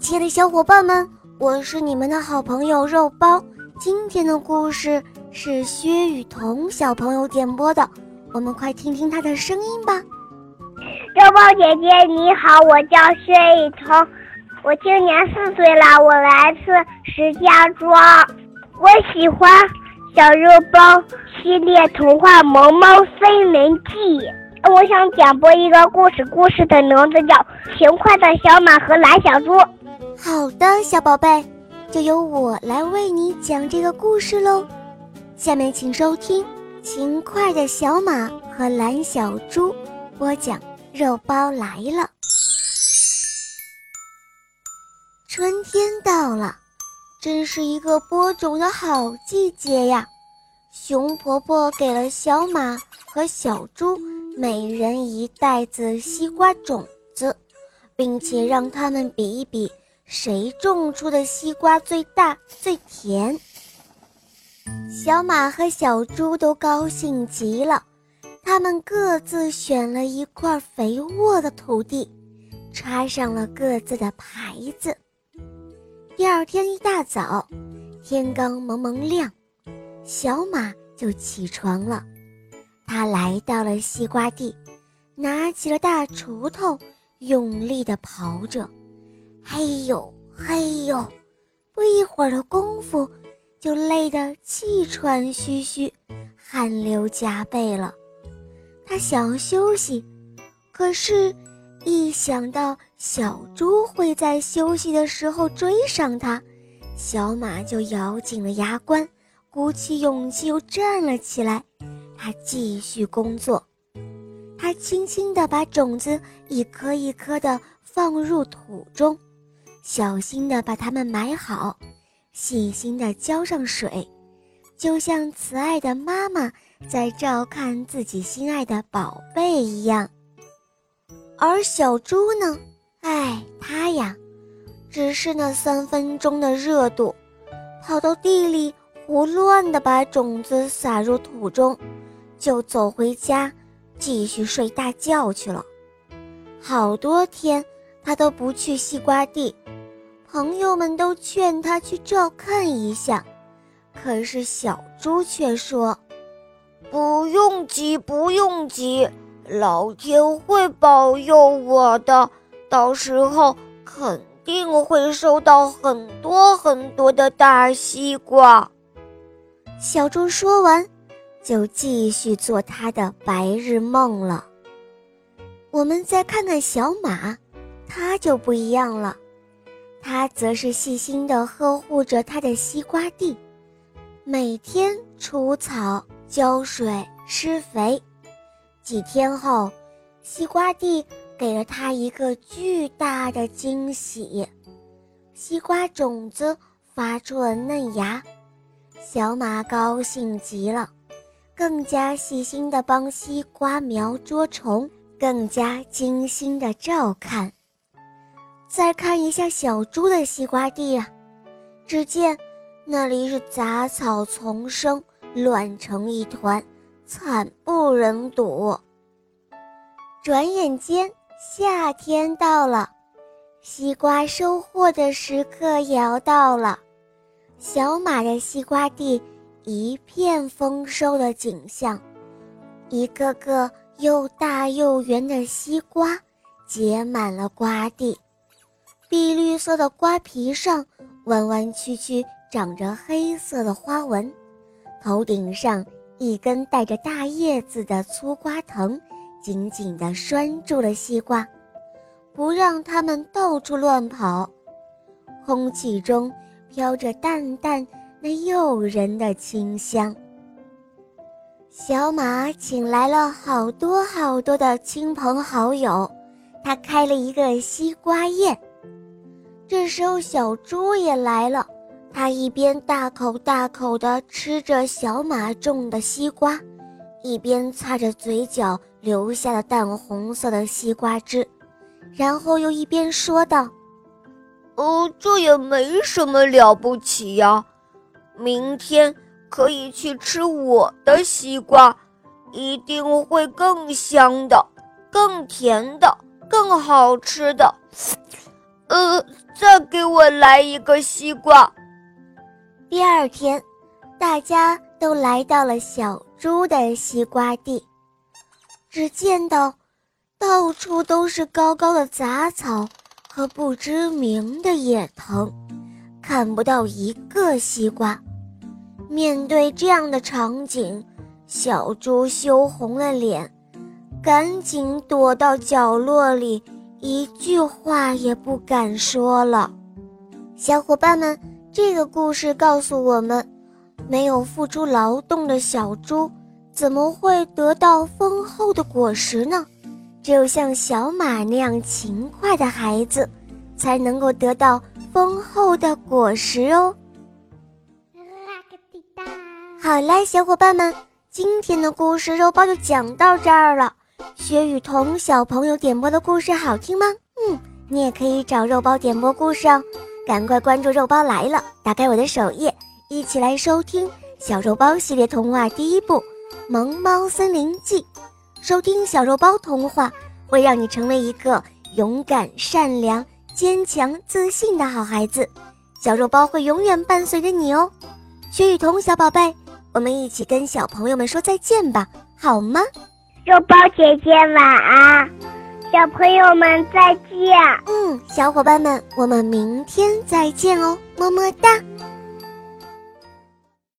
亲爱的小伙伴们，我是你们的好朋友肉包。今天的故事是薛雨桐小朋友点播的，我们快听听他的声音吧。肉包姐姐你好，我叫薛雨桐，我今年四岁了，我来自石家庄，我喜欢小肉包系列童话《萌猫飞门记》。我想点播一个故事，故事的名字叫《勤快的小马和蓝小猪》。好的，小宝贝，就由我来为你讲这个故事喽。下面请收听《勤快的小马和蓝小猪》，播讲肉包来了。春天到了，真是一个播种的好季节呀！熊婆婆给了小马和小猪。每人一袋子西瓜种子，并且让他们比一比，谁种出的西瓜最大最甜。小马和小猪都高兴极了，他们各自选了一块肥沃的土地，插上了各自的牌子。第二天一大早，天刚蒙蒙亮，小马就起床了。他来到了西瓜地，拿起了大锄头，用力地刨着。嘿呦嘿呦，不一会儿的功夫，就累得气喘吁吁，汗流浃背了。他想要休息，可是，一想到小猪会在休息的时候追上他，小马就咬紧了牙关，鼓起勇气又站了起来。他继续工作，他轻轻地把种子一颗一颗地放入土中，小心地把它们埋好，细心地浇上水，就像慈爱的妈妈在照看自己心爱的宝贝一样。而小猪呢？哎，它呀，只是那三分钟的热度，跑到地里胡乱地把种子撒入土中。就走回家，继续睡大觉去了。好多天，他都不去西瓜地。朋友们都劝他去照看一下，可是小猪却说：“不用急，不用急，老天会保佑我的。到时候肯定会收到很多很多的大西瓜。”小猪说完。就继续做他的白日梦了。我们再看看小马，它就不一样了，它则是细心地呵护着它的西瓜地，每天除草、浇水、施肥。几天后，西瓜地给了它一个巨大的惊喜，西瓜种子发出了嫩芽，小马高兴极了。更加细心地帮西瓜苗捉虫，更加精心地照看。再看一下小猪的西瓜地啊，只见那里是杂草丛生，乱成一团，惨不忍睹。转眼间，夏天到了，西瓜收获的时刻也要到了。小马的西瓜地。一片丰收的景象，一个个又大又圆的西瓜结满了瓜地，碧绿色的瓜皮上弯弯曲曲长着黑色的花纹，头顶上一根带着大叶子的粗瓜藤紧紧地拴住了西瓜，不让它们到处乱跑。空气中飘着淡淡。那诱人的清香。小马请来了好多好多的亲朋好友，他开了一个西瓜宴。这时候，小猪也来了，他一边大口大口地吃着小马种的西瓜，一边擦着嘴角留下的淡红色的西瓜汁，然后又一边说道：“哦，这也没什么了不起呀。”明天可以去吃我的西瓜，一定会更香的、更甜的、更好吃的。呃，再给我来一个西瓜。第二天，大家都来到了小猪的西瓜地，只见到到处都是高高的杂草和不知名的野藤，看不到一个西瓜。面对这样的场景，小猪羞红了脸，赶紧躲到角落里，一句话也不敢说了。小伙伴们。这个故事告诉我们，没有付出劳动的小猪，怎么会得到丰厚的果实呢？只有像小马那样勤快的孩子，才能够得到丰厚的果实哦。好啦，小伙伴们，今天的故事肉包就讲到这儿了。薛雨桐小朋友点播的故事好听吗？嗯，你也可以找肉包点播故事哦。赶快关注肉包来了！打开我的首页，一起来收听小肉包系列童话第一部《萌猫森林记》。收听小肉包童话，会让你成为一个勇敢、善良、坚强、自信的好孩子。小肉包会永远伴随着你哦。薛雨桐小宝贝，我们一起跟小朋友们说再见吧，好吗？肉包姐姐晚安。小朋友们再见。嗯，小伙伴们，我们明天再见哦，么么哒。